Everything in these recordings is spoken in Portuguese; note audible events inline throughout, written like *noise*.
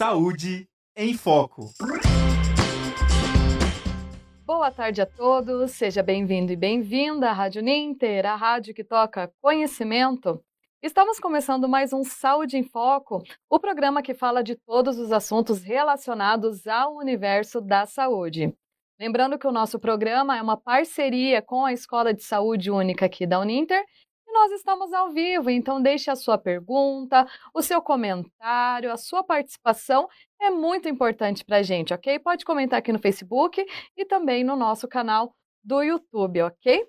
Saúde em Foco. Boa tarde a todos, seja bem-vindo e bem-vinda à Rádio Ninter, a rádio que toca conhecimento. Estamos começando mais um Saúde em Foco, o programa que fala de todos os assuntos relacionados ao universo da saúde. Lembrando que o nosso programa é uma parceria com a Escola de Saúde Única aqui da Uninter nós estamos ao vivo, então deixe a sua pergunta, o seu comentário, a sua participação é muito importante para a gente, ok? Pode comentar aqui no Facebook e também no nosso canal do YouTube, ok?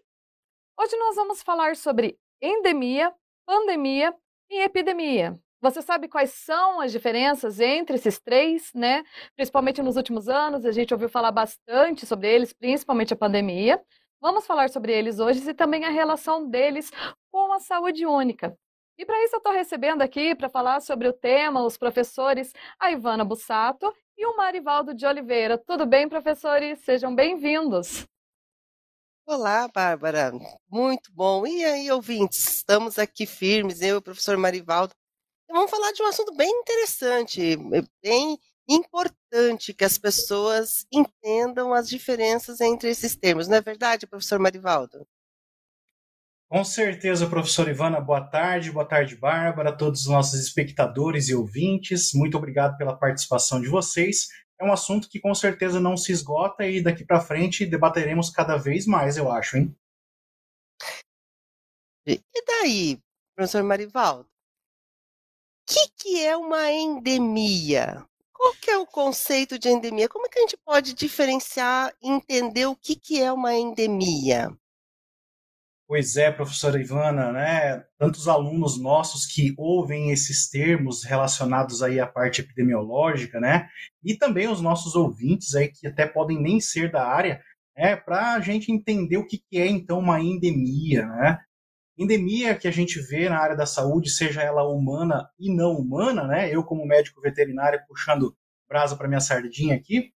Hoje nós vamos falar sobre endemia, pandemia e epidemia. Você sabe quais são as diferenças entre esses três, né? Principalmente nos últimos anos, a gente ouviu falar bastante sobre eles, principalmente a pandemia. Vamos falar sobre eles hoje e também a relação deles com a saúde única. E para isso eu estou recebendo aqui para falar sobre o tema os professores a Ivana Bussato e o Marivaldo de Oliveira. Tudo bem, professores? Sejam bem-vindos. Olá, Bárbara. Muito bom. E aí, ouvintes? Estamos aqui firmes, eu e o professor Marivaldo. Vamos falar de um assunto bem interessante, bem importante que as pessoas entendam as diferenças entre esses termos. Não é verdade, professor Marivaldo? Com certeza, professor Ivana. Boa tarde, boa tarde, Bárbara, a todos os nossos espectadores e ouvintes. Muito obrigado pela participação de vocês. É um assunto que com certeza não se esgota e daqui para frente debateremos cada vez mais, eu acho, hein? E daí, professor Marivaldo? O que, que é uma endemia? Qual que é o conceito de endemia? Como é que a gente pode diferenciar e entender o que, que é uma endemia? Pois é, professora Ivana, né? Tantos alunos nossos que ouvem esses termos relacionados aí à parte epidemiológica, né? E também os nossos ouvintes aí que até podem nem ser da área, né? Para a gente entender o que é então uma endemia, né? Endemia que a gente vê na área da saúde, seja ela humana e não humana, né? Eu como médico veterinário puxando brasa para minha sardinha aqui,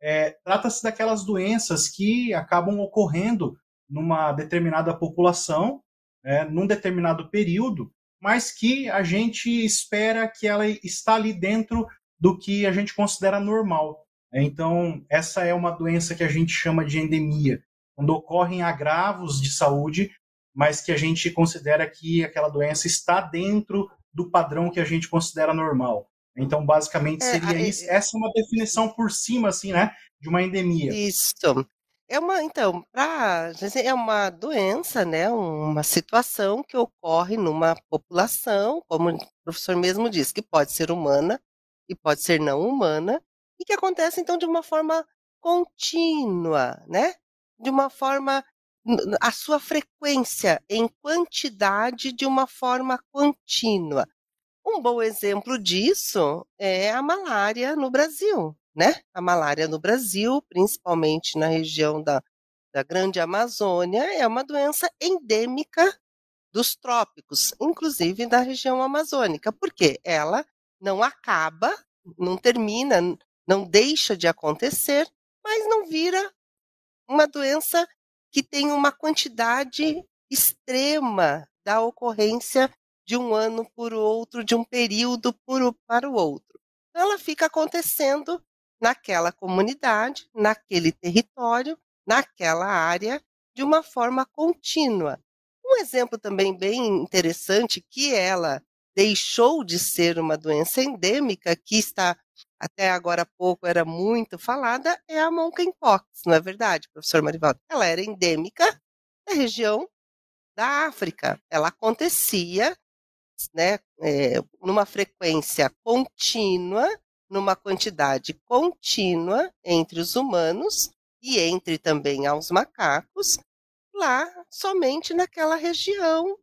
é, trata-se daquelas doenças que acabam ocorrendo numa determinada população, né, num determinado período, mas que a gente espera que ela está ali dentro do que a gente considera normal. Então, essa é uma doença que a gente chama de endemia, quando ocorrem agravos de saúde, mas que a gente considera que aquela doença está dentro do padrão que a gente considera normal. Então, basicamente, é, seria é, isso. Essa é uma definição por cima, assim, né, de uma endemia. Isso. É uma então, pra é uma doença, né, uma situação que ocorre numa população, como o professor mesmo disse, que pode ser humana e pode ser não humana, e que acontece então de uma forma contínua, né? De uma forma a sua frequência em quantidade de uma forma contínua. Um bom exemplo disso é a malária no Brasil, né? A malária no Brasil, principalmente na região da, da Grande Amazônia, é uma doença endêmica dos trópicos, inclusive da região amazônica, porque ela não acaba, não termina, não deixa de acontecer, mas não vira uma doença que tem uma quantidade extrema da ocorrência de um ano por outro, de um período por, para o outro. Então, ela fica acontecendo naquela comunidade, naquele território, naquela área, de uma forma contínua. Um exemplo também bem interessante que ela deixou de ser uma doença endêmica, que está até agora há pouco era muito falada, é a monkeypox, não é verdade, professor Marivaldo? Ela era endêmica da região da África. Ela acontecia né, é, numa frequência contínua numa quantidade contínua entre os humanos e entre também aos macacos, lá somente naquela região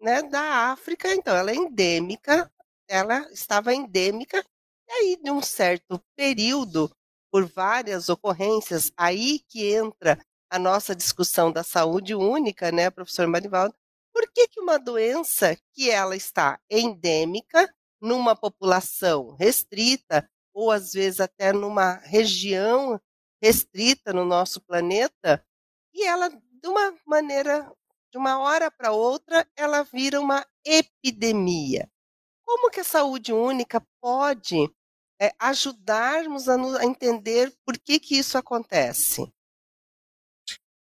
né, da África. Então, ela é endêmica, ela estava endêmica, e aí, de um certo período, por várias ocorrências, aí que entra a nossa discussão da saúde única, né, professor Marivaldo? Por que, que uma doença que ela está endêmica, numa população restrita, ou às vezes até numa região restrita no nosso planeta, e ela, de uma maneira, de uma hora para outra, ela vira uma epidemia. Como que a saúde única pode é, ajudarmos a, a entender por que, que isso acontece.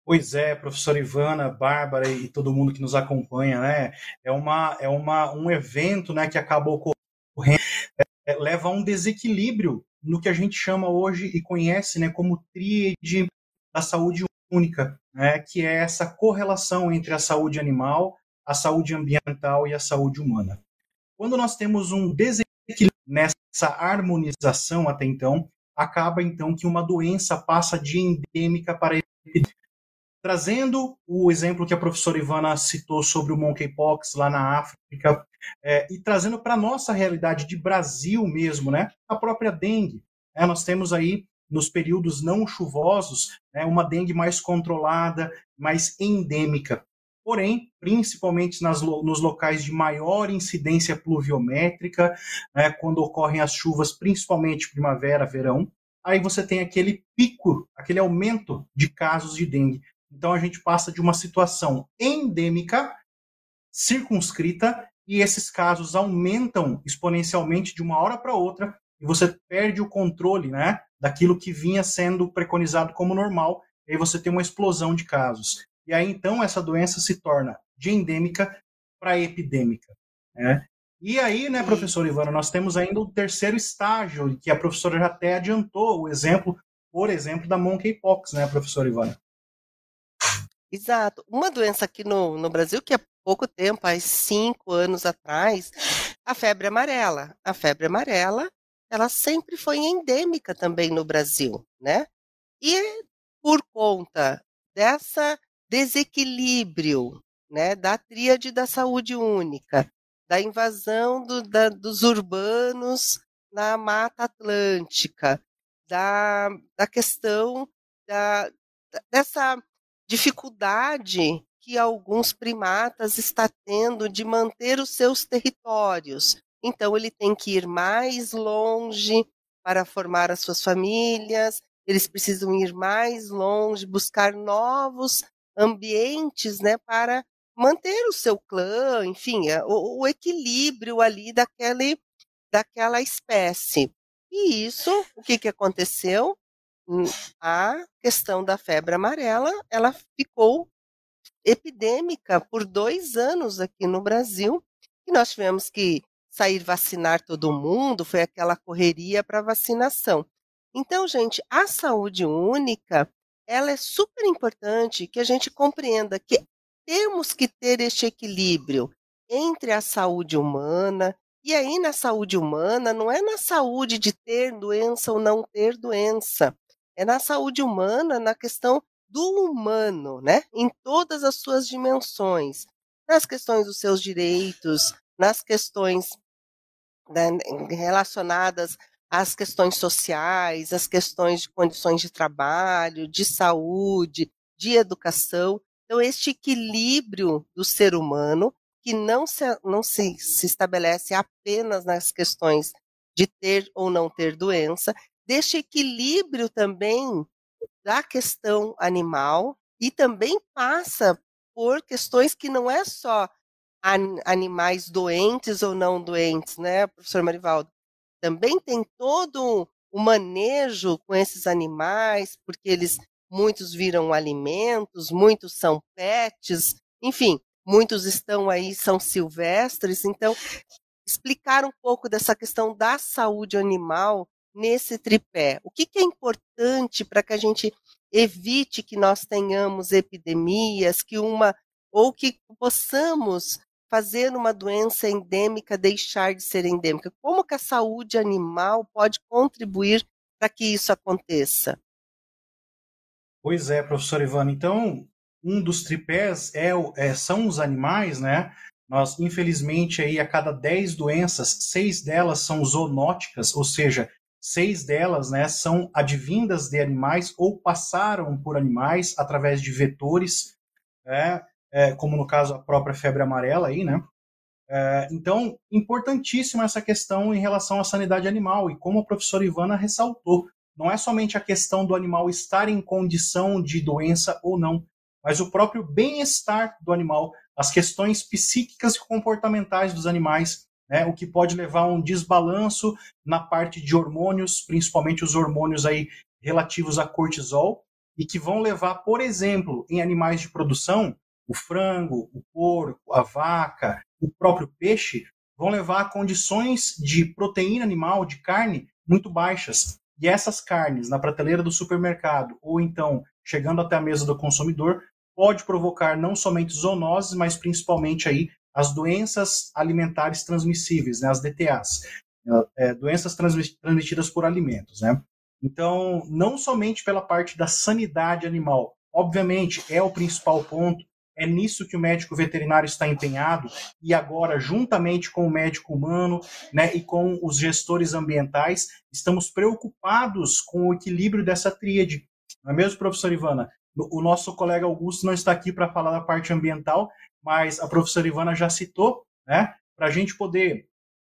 Pois é, professora Ivana, Bárbara e todo mundo que nos acompanha, né? É, uma, é uma, um evento né, que acaba ocorrendo, é, leva a um desequilíbrio no que a gente chama hoje e conhece né, como tríade da saúde única, né, que é essa correlação entre a saúde animal, a saúde ambiental e a saúde humana. Quando nós temos um desequilíbrio nessa harmonização até então, acaba então que uma doença passa de endêmica para epidêmica. Trazendo o exemplo que a professora Ivana citou sobre o monkeypox lá na África, é, e trazendo para a nossa realidade de Brasil mesmo, né, a própria dengue. É, nós temos aí, nos períodos não chuvosos, né, uma dengue mais controlada, mais endêmica. Porém, principalmente nas, nos locais de maior incidência pluviométrica, né, quando ocorrem as chuvas, principalmente primavera, verão, aí você tem aquele pico, aquele aumento de casos de dengue. Então a gente passa de uma situação endêmica, circunscrita, e esses casos aumentam exponencialmente de uma hora para outra, e você perde o controle né, daquilo que vinha sendo preconizado como normal, e aí você tem uma explosão de casos. E aí então essa doença se torna de endêmica para epidêmica. Né? E aí, né, professor Ivana, nós temos ainda o terceiro estágio, que a professora já até adiantou o exemplo, por exemplo, da monkeypox, né, professora Ivana? Exato. Uma doença aqui no, no Brasil, que há pouco tempo, há cinco anos atrás, a febre amarela. A febre amarela, ela sempre foi endêmica também no Brasil, né? E por conta dessa desequilíbrio, né, da tríade da saúde única, da invasão do, da, dos urbanos na Mata Atlântica, da, da questão da, dessa dificuldade que alguns primatas está tendo de manter os seus territórios. Então ele tem que ir mais longe para formar as suas famílias, eles precisam ir mais longe, buscar novos ambientes, né, para manter o seu clã, enfim, é, o, o equilíbrio ali daquele, daquela espécie. E isso, o que, que aconteceu? A questão da febre amarela ela ficou epidêmica por dois anos aqui no Brasil e nós tivemos que sair vacinar todo mundo, foi aquela correria para vacinação. Então, gente, a saúde única, ela é super importante que a gente compreenda que temos que ter este equilíbrio entre a saúde humana, e aí na saúde humana não é na saúde de ter doença ou não ter doença, é na saúde humana, na questão do humano, né? Em todas as suas dimensões, nas questões dos seus direitos, nas questões né, relacionadas às questões sociais, às questões de condições de trabalho, de saúde, de educação. Então, este equilíbrio do ser humano, que não se, não se, se estabelece apenas nas questões de ter ou não ter doença, deste equilíbrio também da questão animal e também passa por questões que não é só animais doentes ou não doentes, né, professor Marivaldo? Também tem todo o manejo com esses animais, porque eles muitos viram alimentos, muitos são pets, enfim, muitos estão aí, são silvestres. Então, explicar um pouco dessa questão da saúde animal nesse tripé? O que, que é importante para que a gente evite que nós tenhamos epidemias, que uma ou que possamos fazer uma doença endêmica deixar de ser endêmica? Como que a saúde animal pode contribuir para que isso aconteça? Pois é, professor Ivana. Então, um dos tripés é, é, são os animais, né? Nós, infelizmente, aí a cada 10 doenças, seis delas são zoonóticas, ou seja, Seis delas né, são advindas de animais ou passaram por animais através de vetores, é, é, como no caso a própria febre amarela aí, né? É, então, importantíssima essa questão em relação à sanidade animal e como a professora Ivana ressaltou, não é somente a questão do animal estar em condição de doença ou não, mas o próprio bem-estar do animal, as questões psíquicas e comportamentais dos animais né, o que pode levar a um desbalanço na parte de hormônios, principalmente os hormônios aí relativos a cortisol, e que vão levar, por exemplo, em animais de produção, o frango, o porco, a vaca, o próprio peixe, vão levar a condições de proteína animal, de carne, muito baixas. E essas carnes na prateleira do supermercado, ou então chegando até a mesa do consumidor, pode provocar não somente zoonoses, mas principalmente aí as doenças alimentares transmissíveis, né, as DTAs, é, doenças transmitidas por alimentos, né? Então, não somente pela parte da sanidade animal, obviamente é o principal ponto, é nisso que o médico veterinário está empenhado e agora, juntamente com o médico humano né, e com os gestores ambientais, estamos preocupados com o equilíbrio dessa tríade. Não é mesmo, professora Ivana? O nosso colega Augusto não está aqui para falar da parte ambiental, mas a professora Ivana já citou, né? Para a gente poder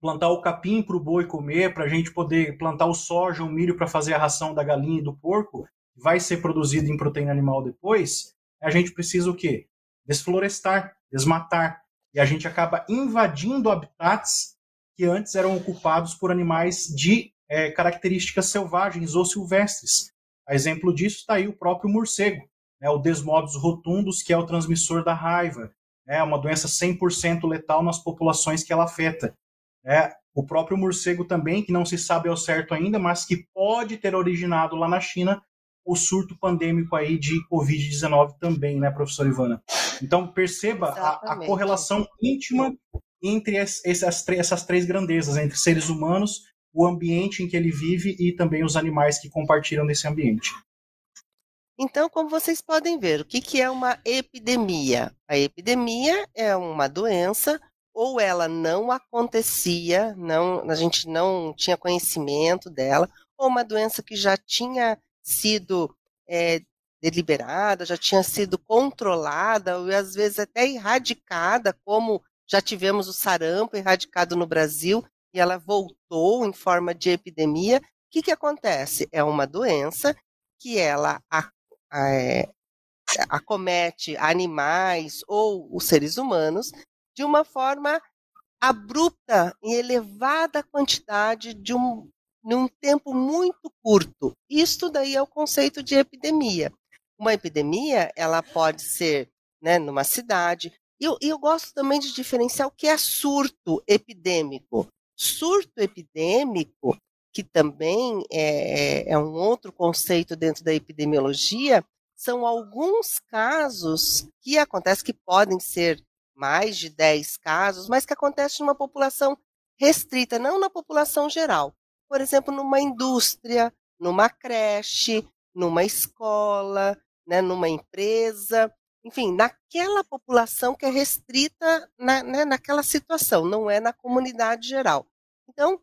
plantar o capim para o boi comer, para a gente poder plantar o soja, o milho para fazer a ração da galinha e do porco, vai ser produzido em proteína animal depois, a gente precisa o quê? Desflorestar, desmatar. E a gente acaba invadindo habitats que antes eram ocupados por animais de é, características selvagens ou silvestres. A exemplo disso está aí o próprio morcego, né, o Desmodos rotundus, que é o transmissor da raiva, é uma doença 100% letal nas populações que ela afeta. É, o próprio morcego também, que não se sabe ao certo ainda, mas que pode ter originado lá na China o surto pandêmico aí de Covid-19 também, né, professora Ivana? Então, perceba a, a, correlação íntima entre es, essas, essas três grandezas, entre seres humanos, o ambiente em que ele vive e também os animais que compartilham desse ambiente. Então, como vocês podem ver, o que, que é uma epidemia? A epidemia é uma doença ou ela não acontecia, não, a gente não tinha conhecimento dela, ou uma doença que já tinha sido é, deliberada, já tinha sido controlada, ou às vezes até erradicada, como já tivemos o sarampo erradicado no Brasil, e ela voltou em forma de epidemia. O que, que acontece? É uma doença que ela é, acomete animais ou os seres humanos de uma forma abrupta em elevada quantidade de um num tempo muito curto. Isto daí é o conceito de epidemia. Uma epidemia, ela pode ser né, numa cidade. E eu, eu gosto também de diferenciar o que é surto epidêmico. Surto epidêmico que também é, é, é um outro conceito dentro da epidemiologia, são alguns casos que acontecem, que podem ser mais de 10 casos, mas que acontecem numa população restrita, não na população geral. Por exemplo, numa indústria, numa creche, numa escola, né, numa empresa, enfim, naquela população que é restrita na, né, naquela situação, não é na comunidade geral. Então,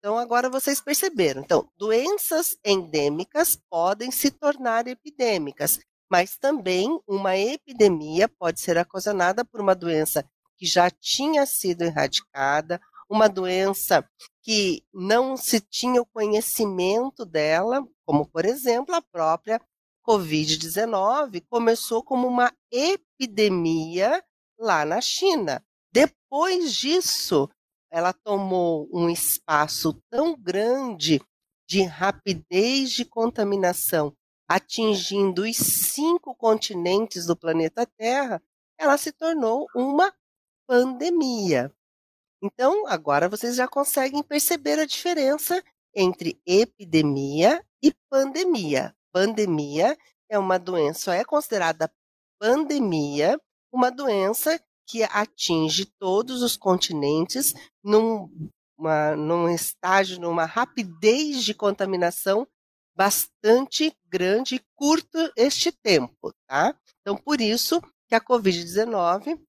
então, agora vocês perceberam. Então, doenças endêmicas podem se tornar epidêmicas, mas também uma epidemia pode ser ocasionada por uma doença que já tinha sido erradicada, uma doença que não se tinha o conhecimento dela, como, por exemplo, a própria Covid-19, começou como uma epidemia lá na China. Depois disso, ela tomou um espaço tão grande de rapidez de contaminação, atingindo os cinco continentes do planeta Terra, ela se tornou uma pandemia. Então, agora vocês já conseguem perceber a diferença entre epidemia e pandemia. Pandemia é uma doença, é considerada pandemia, uma doença que atinge todos os continentes num, uma, num estágio, numa rapidez de contaminação bastante grande e curto este tempo, tá? Então, por isso que a Covid-19,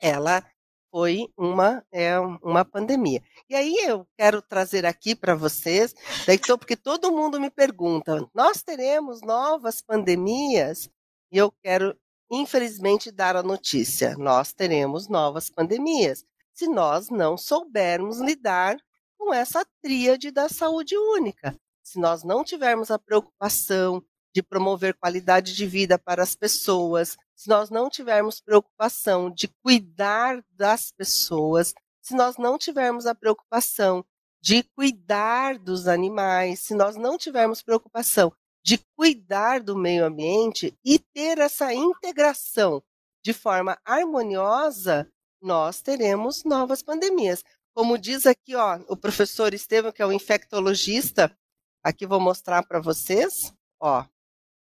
ela foi uma, é, uma pandemia. E aí eu quero trazer aqui para vocês, daí, porque todo mundo me pergunta, nós teremos novas pandemias? E eu quero infelizmente, dar a notícia: nós teremos novas pandemias, se nós não soubermos lidar com essa tríade da saúde única. Se nós não tivermos a preocupação de promover qualidade de vida para as pessoas, se nós não tivermos preocupação de cuidar das pessoas, se nós não tivermos a preocupação de cuidar dos animais, se nós não tivermos preocupação de cuidar do meio ambiente e ter essa integração de forma harmoniosa, nós teremos novas pandemias. Como diz aqui, ó, o professor Estevam, que é o infectologista, aqui vou mostrar para vocês, ó,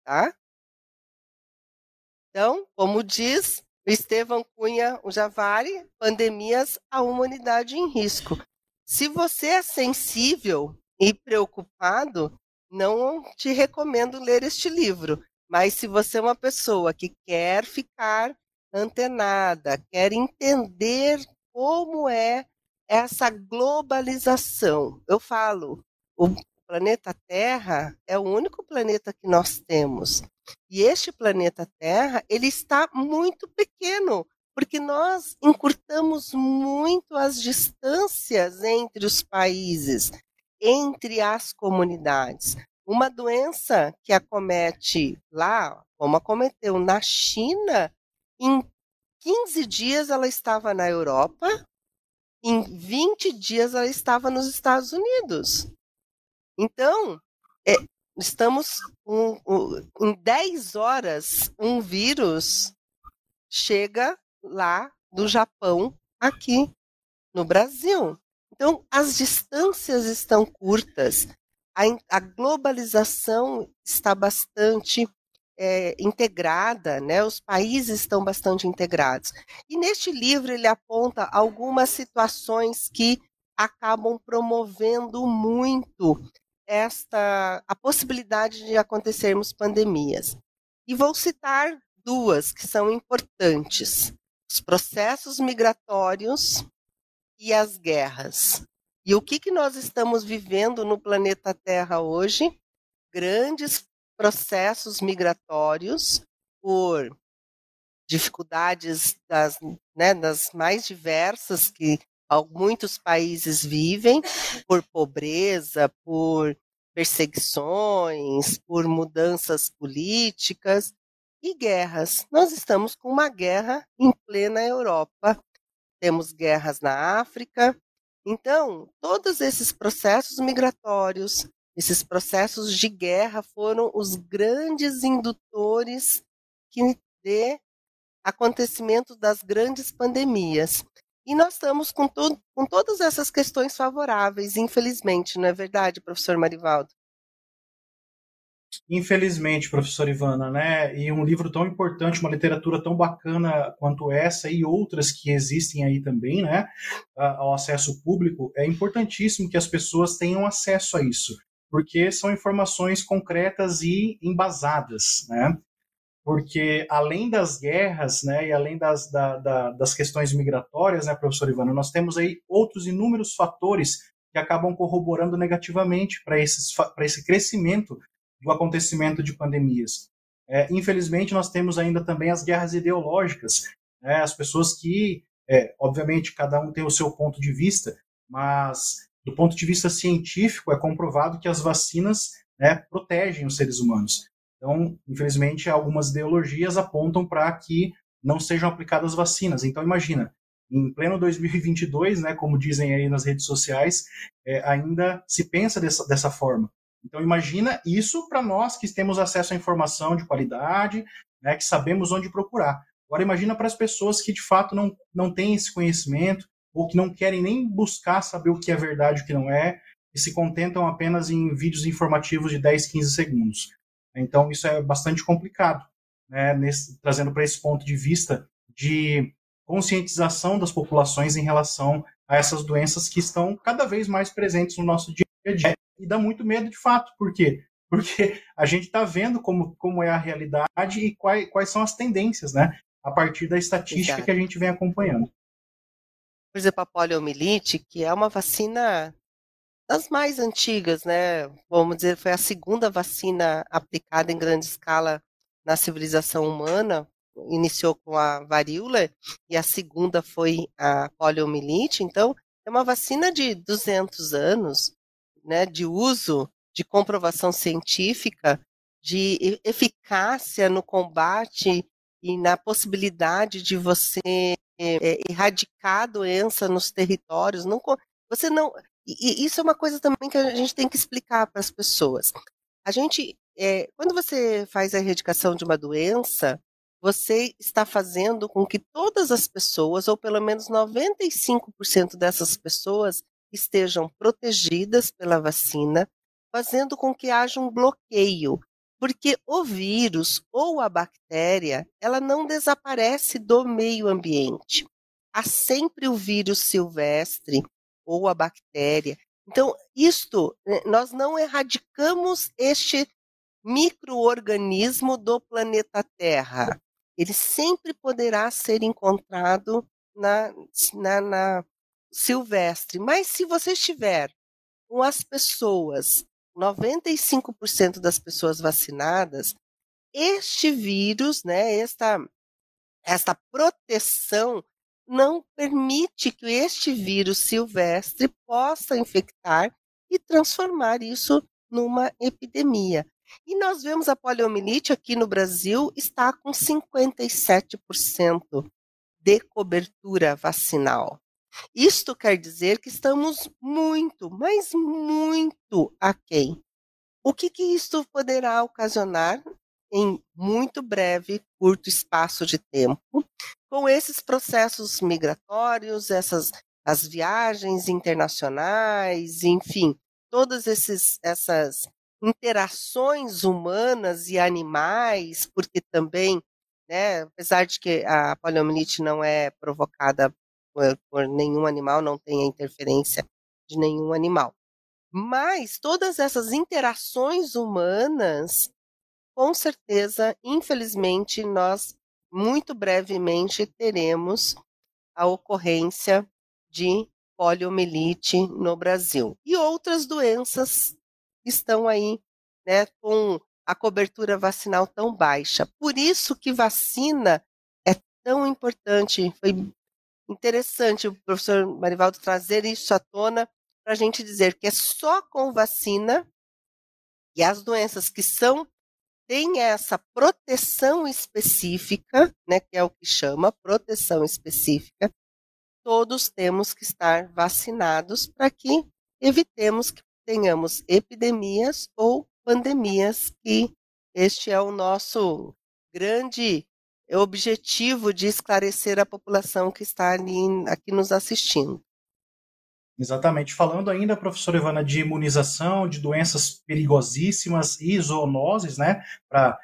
tá? Então, como diz o Estevão Cunha, o Javari, pandemias, a humanidade em risco. Se você é sensível e preocupado, não te recomendo ler este livro. Mas se você é uma pessoa que quer ficar antenada, quer entender como é essa globalização, eu falo, o planeta Terra é o único planeta que nós temos. E este planeta Terra, ele está muito pequeno porque nós encurtamos muito as distâncias entre os países, entre as comunidades. Uma doença que acomete lá, como acometeu na China, em 15 dias ela estava na Europa, em 20 dias ela estava nos Estados Unidos. Então, é, estamos um, um, em 10 horas, um vírus chega lá do Japão aqui no Brasil. Então, as distâncias estão curtas, a, a globalização está bastante é, integrada, né? os países estão bastante integrados. E neste livro ele aponta algumas situações que acabam promovendo muito esta a possibilidade de acontecermos pandemias. E vou citar duas que são importantes: os processos migratórios e as guerras. E o que, que nós estamos vivendo no planeta Terra hoje? Grandes processos migratórios por dificuldades das, né, das mais diversas que muitos países vivem, por pobreza, por perseguições, por mudanças políticas e guerras. Nós estamos com uma guerra em plena Europa temos guerras na África. Então, todos esses processos migratórios, esses processos de guerra foram os grandes indutores que de acontecimento das grandes pandemias. E nós estamos com, to com todas essas questões favoráveis, infelizmente, não é verdade, professor Marivaldo? Infelizmente, professor Ivana, né? E um livro tão importante, uma literatura tão bacana quanto essa e outras que existem aí também, né? Ao acesso público, é importantíssimo que as pessoas tenham acesso a isso, porque são informações concretas e embasadas, né? Porque além das guerras, né, e além das, da, da, das questões migratórias, né, professor Ivana, nós temos aí outros inúmeros fatores que acabam corroborando negativamente para esse crescimento do acontecimento de pandemias. É, infelizmente, nós temos ainda também as guerras ideológicas, né, as pessoas que, é, obviamente, cada um tem o seu ponto de vista, mas do ponto de vista científico é comprovado que as vacinas né, protegem os seres humanos. Então, infelizmente, algumas ideologias apontam para que não sejam aplicadas vacinas. Então, imagina, em pleno 2022, né, como dizem aí nas redes sociais, é, ainda se pensa dessa, dessa forma. Então imagina isso para nós que temos acesso à informação de qualidade, né, que sabemos onde procurar. Agora imagina para as pessoas que de fato não, não têm esse conhecimento ou que não querem nem buscar saber o que é verdade e o que não é, e se contentam apenas em vídeos informativos de 10, 15 segundos. Então isso é bastante complicado, né, nesse, trazendo para esse ponto de vista de conscientização das populações em relação a essas doenças que estão cada vez mais presentes no nosso dia e dá muito medo de fato. Por quê? Porque a gente está vendo como, como é a realidade e quais, quais são as tendências, né? A partir da estatística Exato. que a gente vem acompanhando. Por exemplo, a poliomielite, que é uma vacina das mais antigas, né? Vamos dizer, foi a segunda vacina aplicada em grande escala na civilização humana. Iniciou com a varíola e a segunda foi a poliomielite. Então, é uma vacina de 200 anos, né, de uso, de comprovação científica, de eficácia no combate e na possibilidade de você é, erradicar a doença nos territórios. Não, você não. E, isso é uma coisa também que a gente tem que explicar para as pessoas. A gente, é, quando você faz a erradicação de uma doença, você está fazendo com que todas as pessoas, ou pelo menos 95% dessas pessoas, estejam protegidas pela vacina, fazendo com que haja um bloqueio, porque o vírus ou a bactéria, ela não desaparece do meio ambiente. Há sempre o vírus silvestre ou a bactéria. Então, isto, né, nós não erradicamos este microorganismo do planeta Terra. Ele sempre poderá ser encontrado na, na, na silvestre. Mas se você estiver com as pessoas, 95% das pessoas vacinadas, este vírus, né, esta, esta proteção não permite que este vírus silvestre possa infectar e transformar isso numa epidemia. E nós vemos a poliomielite aqui no Brasil está com 57% de cobertura vacinal. Isto quer dizer que estamos muito, mas muito aquém. O que, que isto poderá ocasionar em muito breve, curto espaço de tempo, com esses processos migratórios, essas as viagens internacionais, enfim, todas esses, essas interações humanas e animais, porque também, né, apesar de que a poliomielite não é provocada por, por nenhum animal, não tem a interferência de nenhum animal. Mas todas essas interações humanas, com certeza, infelizmente, nós muito brevemente teremos a ocorrência de poliomielite no Brasil. E outras doenças estão aí, né, com a cobertura vacinal tão baixa. Por isso que vacina é tão importante. Foi interessante o professor Marivaldo trazer isso à tona para a gente dizer que é só com vacina e as doenças que são têm essa proteção específica, né, que é o que chama proteção específica, todos temos que estar vacinados para que evitemos que tenhamos epidemias ou pandemias, que este é o nosso grande objetivo de esclarecer a população que está ali, aqui nos assistindo. Exatamente. Falando ainda, professora Ivana, de imunização, de doenças perigosíssimas e zoonoses, né? Para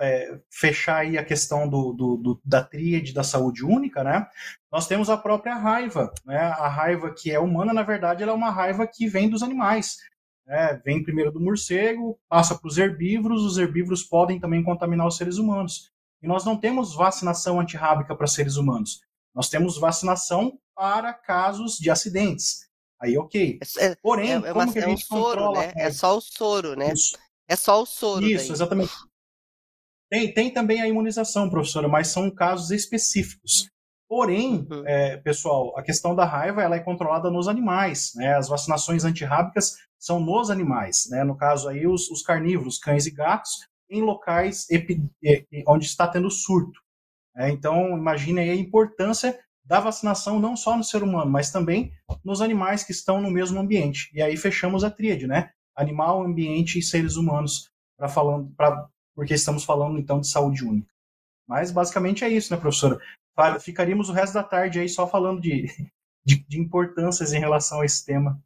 é, fechar aí a questão do, do, do, da tríade da saúde única, né? Nós temos a própria raiva, né? A raiva que é humana, na verdade, ela é uma raiva que vem dos animais. Né? Vem primeiro do morcego, passa para os herbívoros, os herbívoros podem também contaminar os seres humanos. E nós não temos vacinação antirrábica para seres humanos. Nós temos vacinação para casos de acidentes. Aí, ok. É, é Porém, é, é, uma, é um soro, né? É só o soro, né? Isso. É só o soro. Isso, daí. exatamente. Tem, tem também a imunização, professora, mas são casos específicos. Porém, uhum. é, pessoal, a questão da raiva ela é controlada nos animais. Né? As vacinações antirrábicas são nos animais. Né? No caso aí, os, os carnívoros, cães e gatos, em locais onde está tendo surto. É, então, imagine aí a importância da vacinação não só no ser humano, mas também nos animais que estão no mesmo ambiente. E aí fechamos a tríade, né? Animal, ambiente e seres humanos, para falando, pra, porque estamos falando então de saúde única. Mas basicamente é isso, né, professora? Ficaríamos o resto da tarde aí só falando de, *laughs* de, de importâncias em relação a esse tema.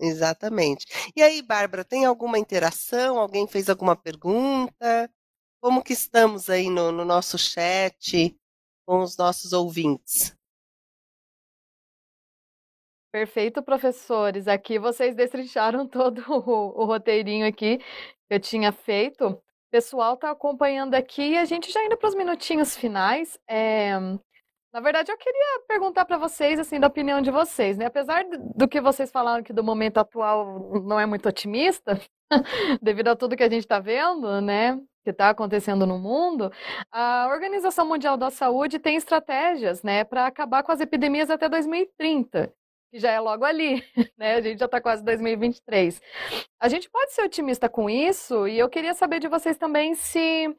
Exatamente. E aí, Bárbara, tem alguma interação? Alguém fez alguma pergunta? Como que estamos aí no, no nosso chat com os nossos ouvintes? Perfeito, professores. Aqui vocês destrincharam *laughs* todo o, o roteirinho aqui que eu tinha feito. O pessoal está acompanhando aqui e a gente já indo para os minutinhos finais. É, na verdade, eu queria perguntar para vocês, assim, da opinião de vocês, né? Apesar do que vocês falaram que do momento atual não é muito otimista, *laughs* devido a tudo que a gente está vendo, né? Que está acontecendo no mundo, a Organização Mundial da Saúde tem estratégias, né, para acabar com as epidemias até 2030 que já é logo ali, *laughs* né? A gente já está quase 2023. A gente pode ser otimista com isso, e eu queria saber de vocês também se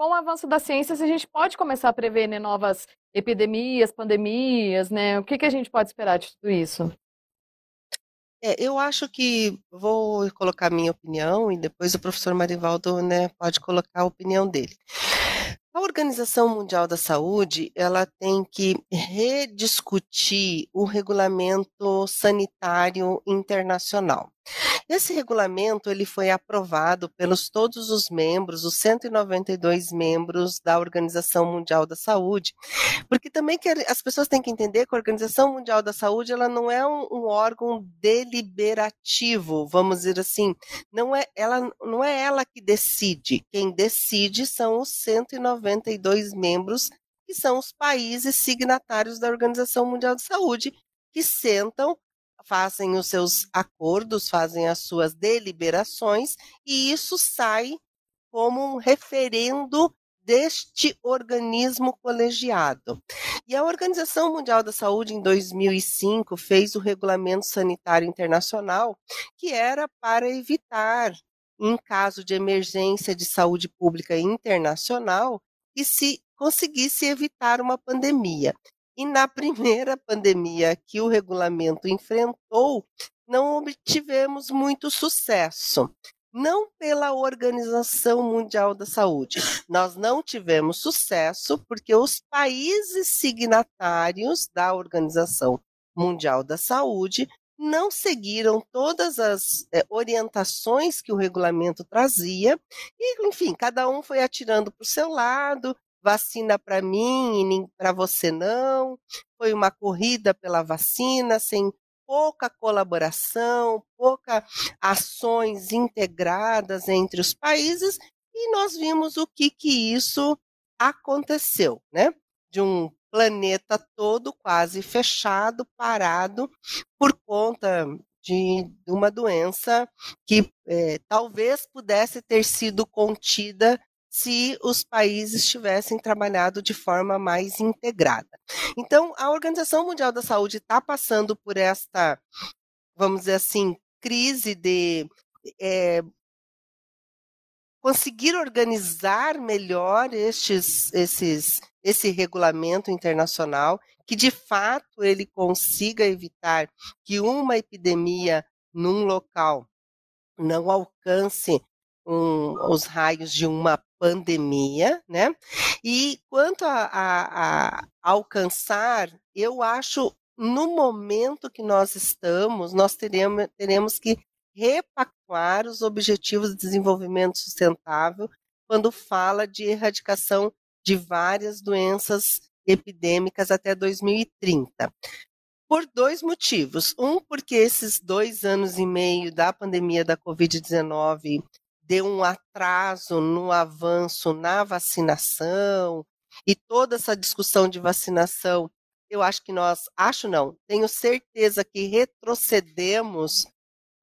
com o avanço da ciência, a gente pode começar a prever né, novas epidemias, pandemias, né? O que, que a gente pode esperar de tudo isso? É, eu acho que vou colocar minha opinião e depois o professor Marivaldo né, pode colocar a opinião dele. A Organização Mundial da Saúde, ela tem que rediscutir o regulamento sanitário internacional. Esse regulamento ele foi aprovado pelos todos os membros, os 192 membros da Organização Mundial da Saúde, porque também que as pessoas têm que entender que a Organização Mundial da Saúde ela não é um, um órgão deliberativo, vamos dizer assim, não é ela não é ela que decide, quem decide são os 192 membros que são os países signatários da Organização Mundial da Saúde que sentam fazem os seus acordos, fazem as suas deliberações, e isso sai como um referendo deste organismo colegiado. E a Organização Mundial da Saúde, em 2005, fez o Regulamento Sanitário Internacional, que era para evitar, em caso de emergência de saúde pública internacional, que se conseguisse evitar uma pandemia. E na primeira pandemia que o regulamento enfrentou, não obtivemos muito sucesso. Não pela Organização Mundial da Saúde. Nós não tivemos sucesso porque os países signatários da Organização Mundial da Saúde não seguiram todas as é, orientações que o regulamento trazia, e, enfim, cada um foi atirando para o seu lado, vacina para mim e para você não. Foi uma corrida pela vacina sem pouca colaboração, pouca ações integradas entre os países e nós vimos o que que isso aconteceu, né? De um planeta todo quase fechado, parado por conta de uma doença que é, talvez pudesse ter sido contida se os países tivessem trabalhado de forma mais integrada. Então, a Organização Mundial da Saúde está passando por esta, vamos dizer assim, crise de é, conseguir organizar melhor estes, esses, esse regulamento internacional, que de fato ele consiga evitar que uma epidemia num local não alcance um, os raios de uma pandemia, né? E quanto a, a, a alcançar, eu acho no momento que nós estamos, nós teremos, teremos que repactuar os objetivos de desenvolvimento sustentável quando fala de erradicação de várias doenças epidêmicas até 2030. Por dois motivos. Um, porque esses dois anos e meio da pandemia da Covid-19 deu um atraso no avanço na vacinação e toda essa discussão de vacinação, eu acho que nós, acho não, tenho certeza que retrocedemos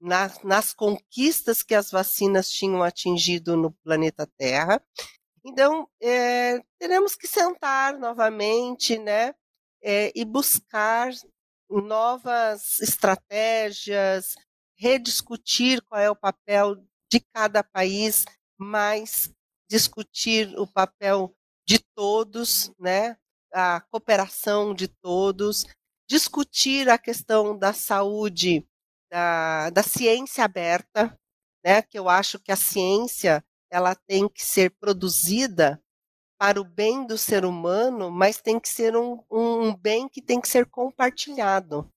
nas, nas conquistas que as vacinas tinham atingido no planeta Terra. Então, é, teremos que sentar novamente, né, é, e buscar novas estratégias, rediscutir qual é o papel de cada país, mas discutir o papel de todos, né? a cooperação de todos, discutir a questão da saúde, da, da ciência aberta, né? que eu acho que a ciência ela tem que ser produzida para o bem do ser humano, mas tem que ser um, um bem que tem que ser compartilhado.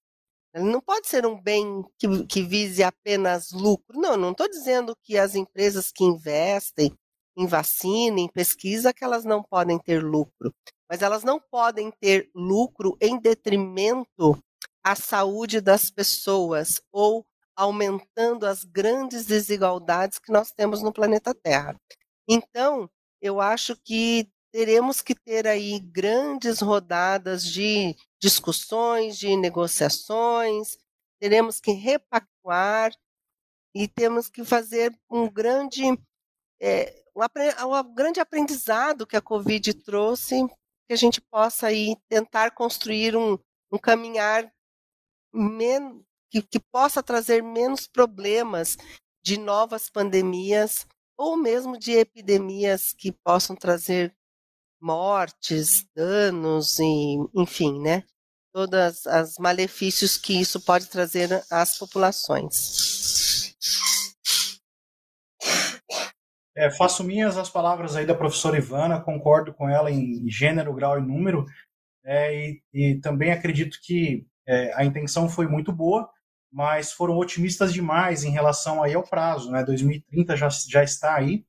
Ele não pode ser um bem que, que vise apenas lucro. Não, não estou dizendo que as empresas que investem em vacina, em pesquisa, que elas não podem ter lucro. Mas elas não podem ter lucro em detrimento à saúde das pessoas ou aumentando as grandes desigualdades que nós temos no planeta Terra. Então, eu acho que teremos que ter aí grandes rodadas de discussões, de negociações, teremos que repactuar e temos que fazer um grande, é, um, um grande aprendizado que a Covid trouxe, que a gente possa aí tentar construir um, um caminhar que, que possa trazer menos problemas de novas pandemias ou mesmo de epidemias que possam trazer mortes, danos, e, enfim, né? Todas as malefícios que isso pode trazer às populações. É, faço minhas as palavras aí da professora Ivana, concordo com ela em gênero, grau e número, é, e, e, também acredito que é, a intenção foi muito boa, mas foram otimistas demais em relação aí ao prazo, né? 2030 já, já está aí,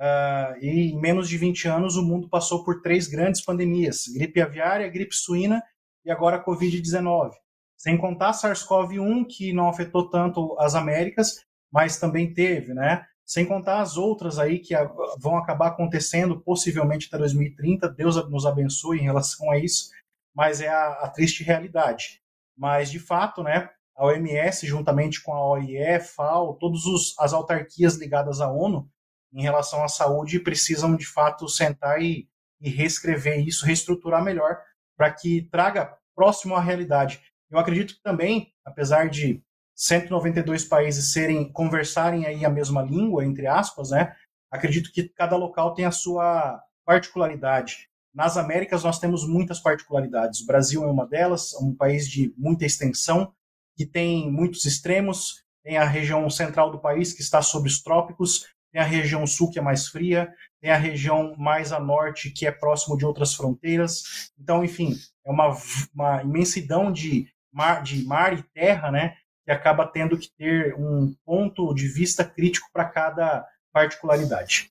uh, e em menos de 20 anos o mundo passou por três grandes pandemias, gripe aviária, gripe suína e agora a Covid-19. Sem contar SARS-CoV-1, que não afetou tanto as Américas, mas também teve, né? Sem contar as outras aí que vão acabar acontecendo possivelmente até 2030. Deus nos abençoe em relação a isso, mas é a, a triste realidade. Mas, de fato, né, a OMS, juntamente com a OIE, FAO, todas as autarquias ligadas à ONU, em relação à saúde, precisam, de fato, sentar e, e reescrever isso, reestruturar melhor, para que traga próximo à realidade. Eu acredito que também, apesar de 192 países serem conversarem aí a mesma língua, entre aspas, né? Acredito que cada local tem a sua particularidade. Nas Américas nós temos muitas particularidades. O Brasil é uma delas, um país de muita extensão, que tem muitos extremos. Tem a região central do país que está sob os trópicos, tem a região sul que é mais fria, tem a região mais a norte que é próximo de outras fronteiras. Então, enfim, é uma, uma imensidão de mar, de mar e terra, né? Que acaba tendo que ter um ponto de vista crítico para cada particularidade.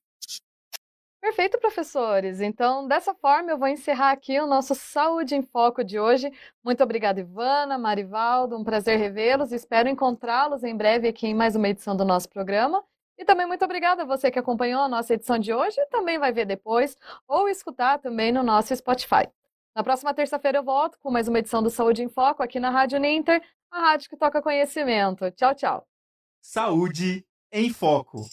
Perfeito, professores. Então, dessa forma, eu vou encerrar aqui o nosso Saúde em Foco de hoje. Muito obrigada, Ivana, Marivaldo. Um prazer revê-los. Espero encontrá-los em breve aqui em mais uma edição do nosso programa. E também muito obrigada a você que acompanhou a nossa edição de hoje e também vai ver depois ou escutar também no nosso Spotify. Na próxima terça-feira eu volto com mais uma edição do Saúde em Foco aqui na Rádio Ninter, a rádio que toca conhecimento. Tchau, tchau. Saúde em Foco.